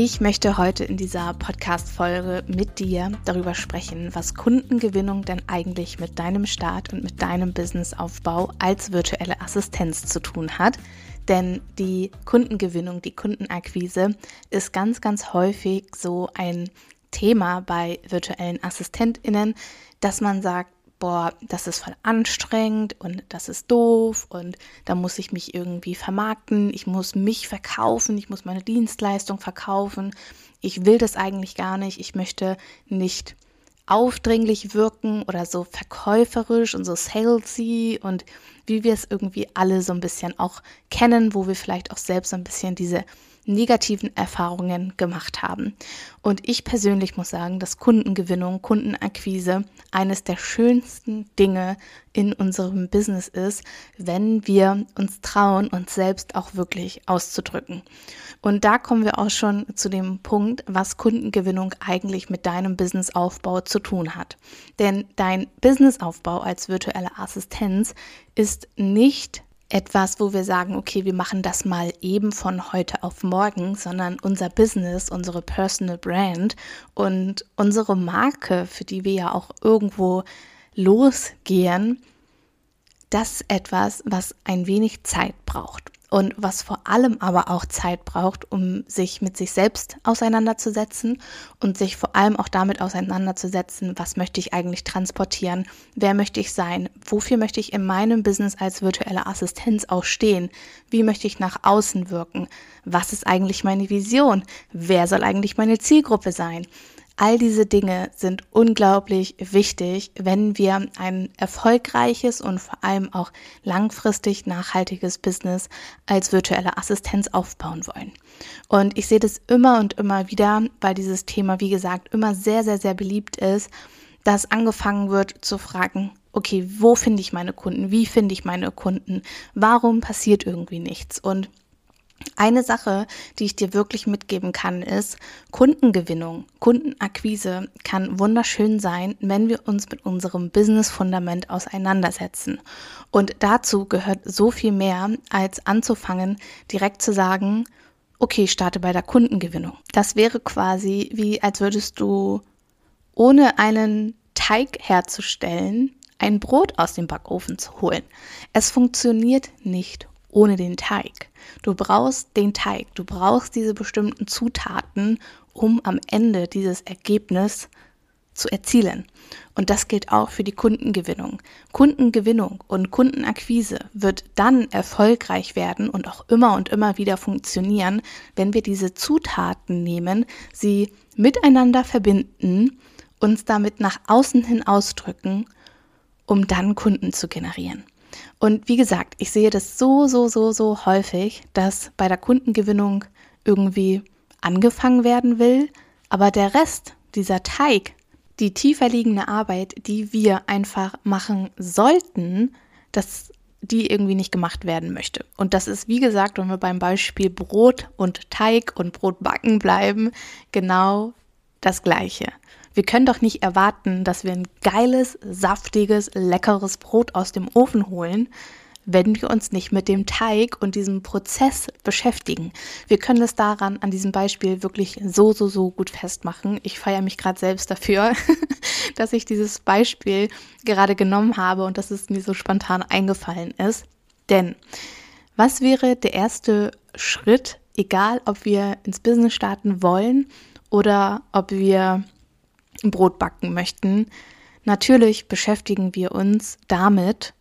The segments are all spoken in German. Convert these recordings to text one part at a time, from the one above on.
Ich möchte heute in dieser Podcast-Folge mit dir darüber sprechen, was Kundengewinnung denn eigentlich mit deinem Start und mit deinem Businessaufbau als virtuelle Assistenz zu tun hat. Denn die Kundengewinnung, die Kundenakquise ist ganz, ganz häufig so ein Thema bei virtuellen AssistentInnen, dass man sagt, boah, das ist voll anstrengend und das ist doof und da muss ich mich irgendwie vermarkten, ich muss mich verkaufen, ich muss meine Dienstleistung verkaufen. Ich will das eigentlich gar nicht, ich möchte nicht aufdringlich wirken oder so verkäuferisch und so salesy und wie wir es irgendwie alle so ein bisschen auch kennen, wo wir vielleicht auch selbst so ein bisschen diese negativen Erfahrungen gemacht haben. Und ich persönlich muss sagen, dass Kundengewinnung, Kundenakquise eines der schönsten Dinge in unserem Business ist, wenn wir uns trauen, uns selbst auch wirklich auszudrücken. Und da kommen wir auch schon zu dem Punkt, was Kundengewinnung eigentlich mit deinem Businessaufbau zu tun hat. Denn dein Businessaufbau als virtuelle Assistenz ist nicht etwas, wo wir sagen, okay, wir machen das mal eben von heute auf morgen, sondern unser Business, unsere Personal Brand und unsere Marke, für die wir ja auch irgendwo losgehen, das ist etwas, was ein wenig Zeit braucht und was vor allem aber auch Zeit braucht, um sich mit sich selbst auseinanderzusetzen und sich vor allem auch damit auseinanderzusetzen, was möchte ich eigentlich transportieren, wer möchte ich sein, wofür möchte ich in meinem Business als virtuelle Assistenz auch stehen, wie möchte ich nach außen wirken, was ist eigentlich meine Vision, wer soll eigentlich meine Zielgruppe sein. All diese Dinge sind unglaublich wichtig, wenn wir ein erfolgreiches und vor allem auch langfristig nachhaltiges Business als virtuelle Assistenz aufbauen wollen. Und ich sehe das immer und immer wieder, weil dieses Thema, wie gesagt, immer sehr, sehr, sehr beliebt ist, dass angefangen wird zu fragen, okay, wo finde ich meine Kunden? Wie finde ich meine Kunden? Warum passiert irgendwie nichts? Und eine Sache, die ich dir wirklich mitgeben kann, ist Kundengewinnung, Kundenakquise kann wunderschön sein, wenn wir uns mit unserem Business-Fundament auseinandersetzen. Und dazu gehört so viel mehr, als anzufangen, direkt zu sagen, okay, starte bei der Kundengewinnung. Das wäre quasi wie, als würdest du ohne einen Teig herzustellen, ein Brot aus dem Backofen zu holen. Es funktioniert nicht ohne den Teig. Du brauchst den Teig, du brauchst diese bestimmten Zutaten, um am Ende dieses Ergebnis zu erzielen. Und das gilt auch für die Kundengewinnung. Kundengewinnung und Kundenakquise wird dann erfolgreich werden und auch immer und immer wieder funktionieren, wenn wir diese Zutaten nehmen, sie miteinander verbinden, uns damit nach außen hin ausdrücken, um dann Kunden zu generieren. Und wie gesagt, ich sehe das so, so, so, so häufig, dass bei der Kundengewinnung irgendwie angefangen werden will, aber der Rest, dieser Teig, die tiefer liegende Arbeit, die wir einfach machen sollten, dass die irgendwie nicht gemacht werden möchte. Und das ist, wie gesagt, wenn wir beim Beispiel Brot und Teig und Brotbacken bleiben, genau das Gleiche. Wir können doch nicht erwarten, dass wir ein geiles, saftiges, leckeres Brot aus dem Ofen holen, wenn wir uns nicht mit dem Teig und diesem Prozess beschäftigen. Wir können es daran an diesem Beispiel wirklich so, so, so gut festmachen. Ich feiere mich gerade selbst dafür, dass ich dieses Beispiel gerade genommen habe und dass es mir so spontan eingefallen ist. Denn was wäre der erste Schritt, egal ob wir ins Business starten wollen oder ob wir Brot backen möchten, natürlich beschäftigen wir uns damit,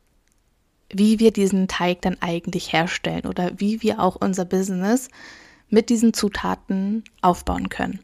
wie wir diesen Teig dann eigentlich herstellen oder wie wir auch unser Business mit diesen Zutaten aufbauen können.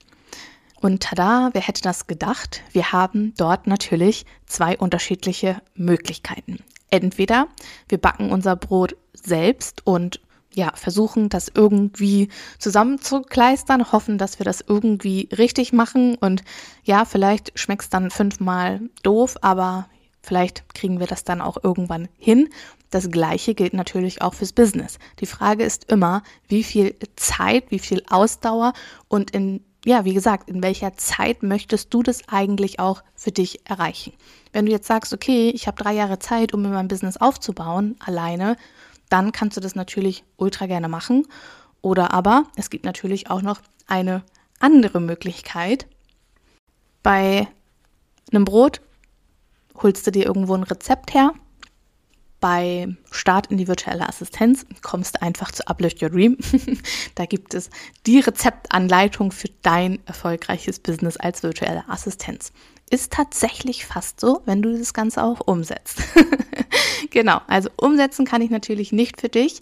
Und tada, wer hätte das gedacht? Wir haben dort natürlich zwei unterschiedliche Möglichkeiten. Entweder wir backen unser Brot selbst und ja, versuchen, das irgendwie zusammenzukleistern, hoffen, dass wir das irgendwie richtig machen und ja, vielleicht schmeckt es dann fünfmal doof, aber Vielleicht kriegen wir das dann auch irgendwann hin. Das gleiche gilt natürlich auch fürs Business. Die Frage ist immer, wie viel Zeit, wie viel Ausdauer und in ja, wie gesagt, in welcher Zeit möchtest du das eigentlich auch für dich erreichen? Wenn du jetzt sagst, okay, ich habe drei Jahre Zeit, um mir mein Business aufzubauen, alleine, dann kannst du das natürlich ultra gerne machen. Oder aber es gibt natürlich auch noch eine andere Möglichkeit. Bei einem Brot holst du dir irgendwo ein Rezept her. Bei Start in die virtuelle Assistenz kommst du einfach zu Uplift Your Dream. da gibt es die Rezeptanleitung für dein erfolgreiches Business als virtuelle Assistenz. Ist tatsächlich fast so, wenn du das Ganze auch umsetzt. genau, also umsetzen kann ich natürlich nicht für dich.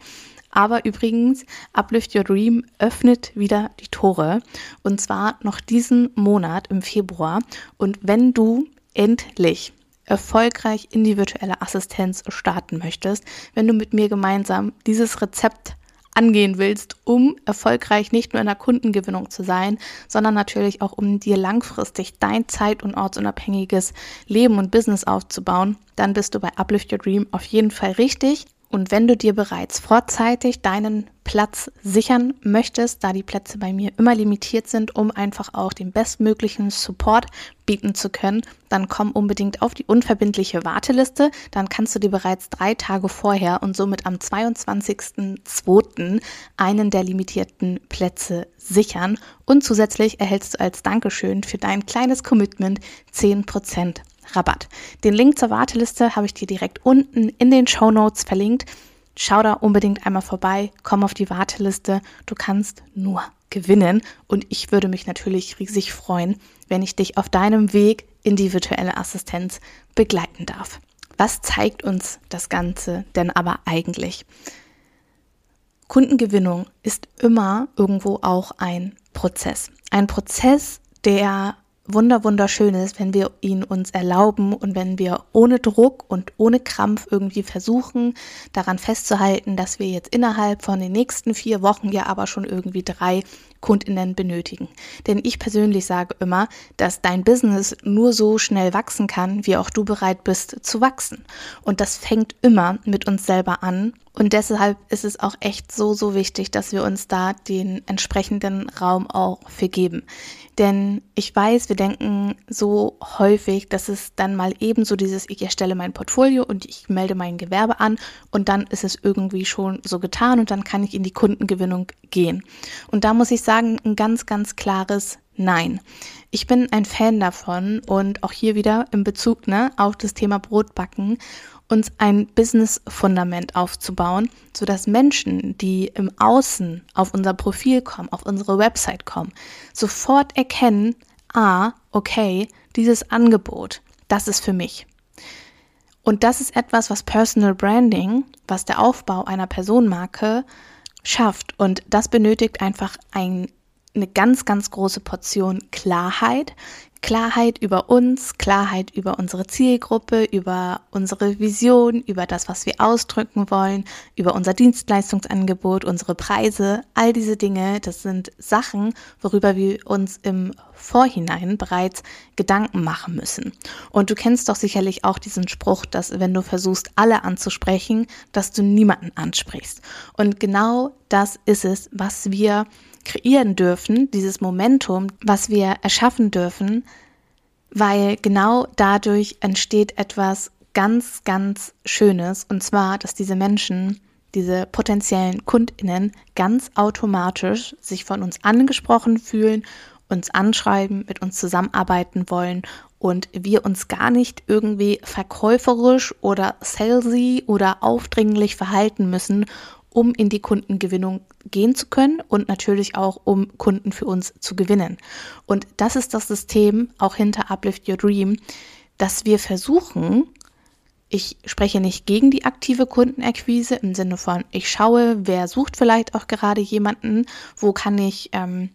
Aber übrigens, Uplift Your Dream öffnet wieder die Tore. Und zwar noch diesen Monat im Februar. Und wenn du endlich erfolgreich in die virtuelle Assistenz starten möchtest, wenn du mit mir gemeinsam dieses Rezept angehen willst, um erfolgreich nicht nur in der Kundengewinnung zu sein, sondern natürlich auch um dir langfristig dein zeit- und ortsunabhängiges Leben und Business aufzubauen, dann bist du bei Uplift Your Dream auf jeden Fall richtig. Und wenn du dir bereits vorzeitig deinen Platz sichern möchtest, da die Plätze bei mir immer limitiert sind, um einfach auch den bestmöglichen Support bieten zu können, dann komm unbedingt auf die unverbindliche Warteliste. Dann kannst du dir bereits drei Tage vorher und somit am 22.02. einen der limitierten Plätze sichern. Und zusätzlich erhältst du als Dankeschön für dein kleines Commitment 10% Rabatt. Den Link zur Warteliste habe ich dir direkt unten in den Show Notes verlinkt. Schau da unbedingt einmal vorbei, komm auf die Warteliste. Du kannst nur gewinnen und ich würde mich natürlich riesig freuen, wenn ich dich auf deinem Weg in die virtuelle Assistenz begleiten darf. Was zeigt uns das Ganze denn aber eigentlich? Kundengewinnung ist immer irgendwo auch ein Prozess. Ein Prozess, der wunder wunderschön ist, wenn wir ihn uns erlauben und wenn wir ohne Druck und ohne Krampf irgendwie versuchen, daran festzuhalten, dass wir jetzt innerhalb von den nächsten vier Wochen ja aber schon irgendwie drei Kundinnen benötigen. Denn ich persönlich sage immer, dass dein Business nur so schnell wachsen kann, wie auch du bereit bist zu wachsen. Und das fängt immer mit uns selber an. Und deshalb ist es auch echt so, so wichtig, dass wir uns da den entsprechenden Raum auch vergeben. Denn ich weiß, wir denken so häufig, dass es dann mal eben so dieses, ich erstelle mein Portfolio und ich melde mein Gewerbe an und dann ist es irgendwie schon so getan und dann kann ich in die Kundengewinnung gehen. Und da muss ich sagen, ein ganz, ganz klares Nein. Ich bin ein Fan davon und auch hier wieder in Bezug ne, auf das Thema Brotbacken uns ein Business-Fundament aufzubauen, sodass Menschen, die im Außen auf unser Profil kommen, auf unsere Website kommen, sofort erkennen, ah, okay, dieses Angebot, das ist für mich. Und das ist etwas, was Personal Branding, was der Aufbau einer Personenmarke schafft. Und das benötigt einfach ein, eine ganz, ganz große Portion Klarheit, Klarheit über uns, Klarheit über unsere Zielgruppe, über unsere Vision, über das, was wir ausdrücken wollen, über unser Dienstleistungsangebot, unsere Preise, all diese Dinge, das sind Sachen, worüber wir uns im Vorhinein bereits Gedanken machen müssen. Und du kennst doch sicherlich auch diesen Spruch, dass wenn du versuchst, alle anzusprechen, dass du niemanden ansprichst. Und genau das ist es, was wir kreieren dürfen, dieses Momentum, was wir erschaffen dürfen, weil genau dadurch entsteht etwas ganz, ganz Schönes. Und zwar, dass diese Menschen, diese potenziellen Kundinnen ganz automatisch sich von uns angesprochen fühlen, uns anschreiben, mit uns zusammenarbeiten wollen und wir uns gar nicht irgendwie verkäuferisch oder salesy oder aufdringlich verhalten müssen, um in die Kundengewinnung gehen zu können und natürlich auch, um Kunden für uns zu gewinnen. Und das ist das System auch hinter Uplift Your Dream, dass wir versuchen, ich spreche nicht gegen die aktive Kundenakquise im Sinne von, ich schaue, wer sucht vielleicht auch gerade jemanden, wo kann ich ähm,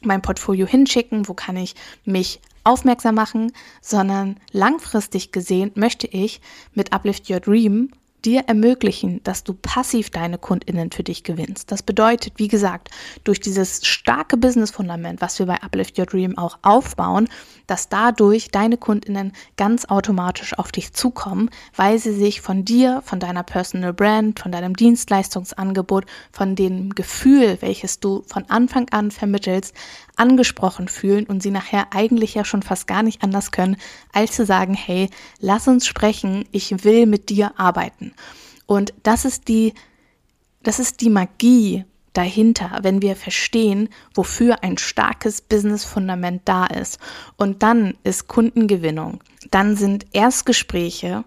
mein Portfolio hinschicken, wo kann ich mich aufmerksam machen, sondern langfristig gesehen möchte ich mit Uplift Your Dream dir ermöglichen, dass du passiv deine Kundinnen für dich gewinnst. Das bedeutet, wie gesagt, durch dieses starke Business-Fundament, was wir bei Uplift Your Dream auch aufbauen, dass dadurch deine Kundinnen ganz automatisch auf dich zukommen, weil sie sich von dir, von deiner Personal Brand, von deinem Dienstleistungsangebot, von dem Gefühl, welches du von Anfang an vermittelst, angesprochen fühlen und sie nachher eigentlich ja schon fast gar nicht anders können, als zu sagen, hey, lass uns sprechen, ich will mit dir arbeiten. Und das ist die, das ist die Magie dahinter, wenn wir verstehen, wofür ein starkes Business-Fundament da ist. Und dann ist Kundengewinnung, dann sind Erstgespräche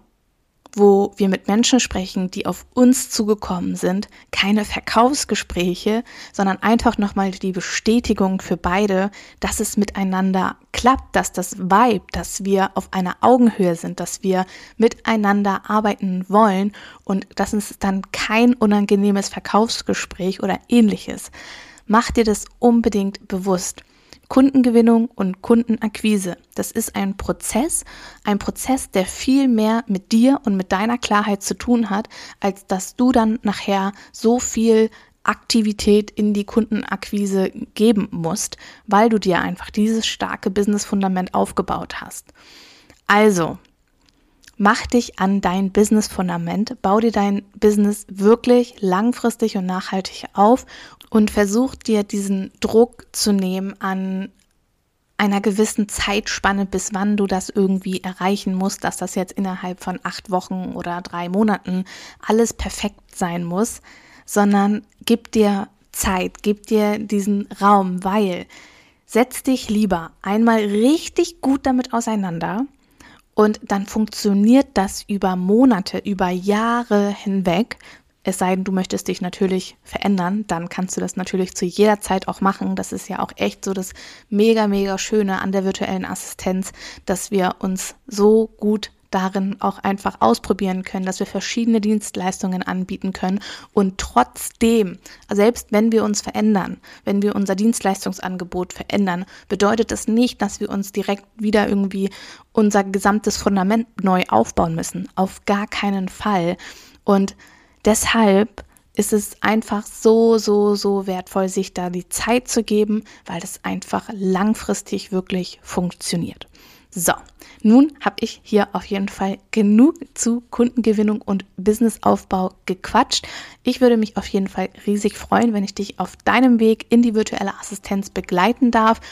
wo wir mit Menschen sprechen, die auf uns zugekommen sind, keine Verkaufsgespräche, sondern einfach nochmal die Bestätigung für beide, dass es miteinander klappt, dass das Vibe, dass wir auf einer Augenhöhe sind, dass wir miteinander arbeiten wollen und das ist dann kein unangenehmes Verkaufsgespräch oder ähnliches. Mach dir das unbedingt bewusst. Kundengewinnung und Kundenakquise. Das ist ein Prozess, ein Prozess, der viel mehr mit dir und mit deiner Klarheit zu tun hat, als dass du dann nachher so viel Aktivität in die Kundenakquise geben musst, weil du dir einfach dieses starke Business-Fundament aufgebaut hast. Also, mach dich an dein Business-Fundament, bau dir dein Business wirklich langfristig und nachhaltig auf und versuch dir diesen Druck zu nehmen an einer gewissen Zeitspanne, bis wann du das irgendwie erreichen musst, dass das jetzt innerhalb von acht Wochen oder drei Monaten alles perfekt sein muss, sondern gib dir Zeit, gib dir diesen Raum, weil setz dich lieber einmal richtig gut damit auseinander und dann funktioniert das über Monate, über Jahre hinweg, es sei denn, du möchtest dich natürlich verändern, dann kannst du das natürlich zu jeder Zeit auch machen. Das ist ja auch echt so das mega, mega Schöne an der virtuellen Assistenz, dass wir uns so gut darin auch einfach ausprobieren können, dass wir verschiedene Dienstleistungen anbieten können und trotzdem, selbst wenn wir uns verändern, wenn wir unser Dienstleistungsangebot verändern, bedeutet das nicht, dass wir uns direkt wieder irgendwie unser gesamtes Fundament neu aufbauen müssen. Auf gar keinen Fall. Und Deshalb ist es einfach so, so, so wertvoll, sich da die Zeit zu geben, weil das einfach langfristig wirklich funktioniert. So, nun habe ich hier auf jeden Fall genug zu Kundengewinnung und Businessaufbau gequatscht. Ich würde mich auf jeden Fall riesig freuen, wenn ich dich auf deinem Weg in die virtuelle Assistenz begleiten darf.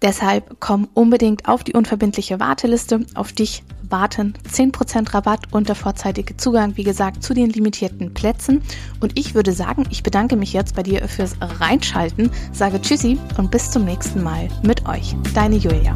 Deshalb komm unbedingt auf die unverbindliche Warteliste. Auf dich warten 10% Rabatt und der vorzeitige Zugang, wie gesagt, zu den limitierten Plätzen. Und ich würde sagen, ich bedanke mich jetzt bei dir fürs Reinschalten, sage Tschüssi und bis zum nächsten Mal mit euch. Deine Julia.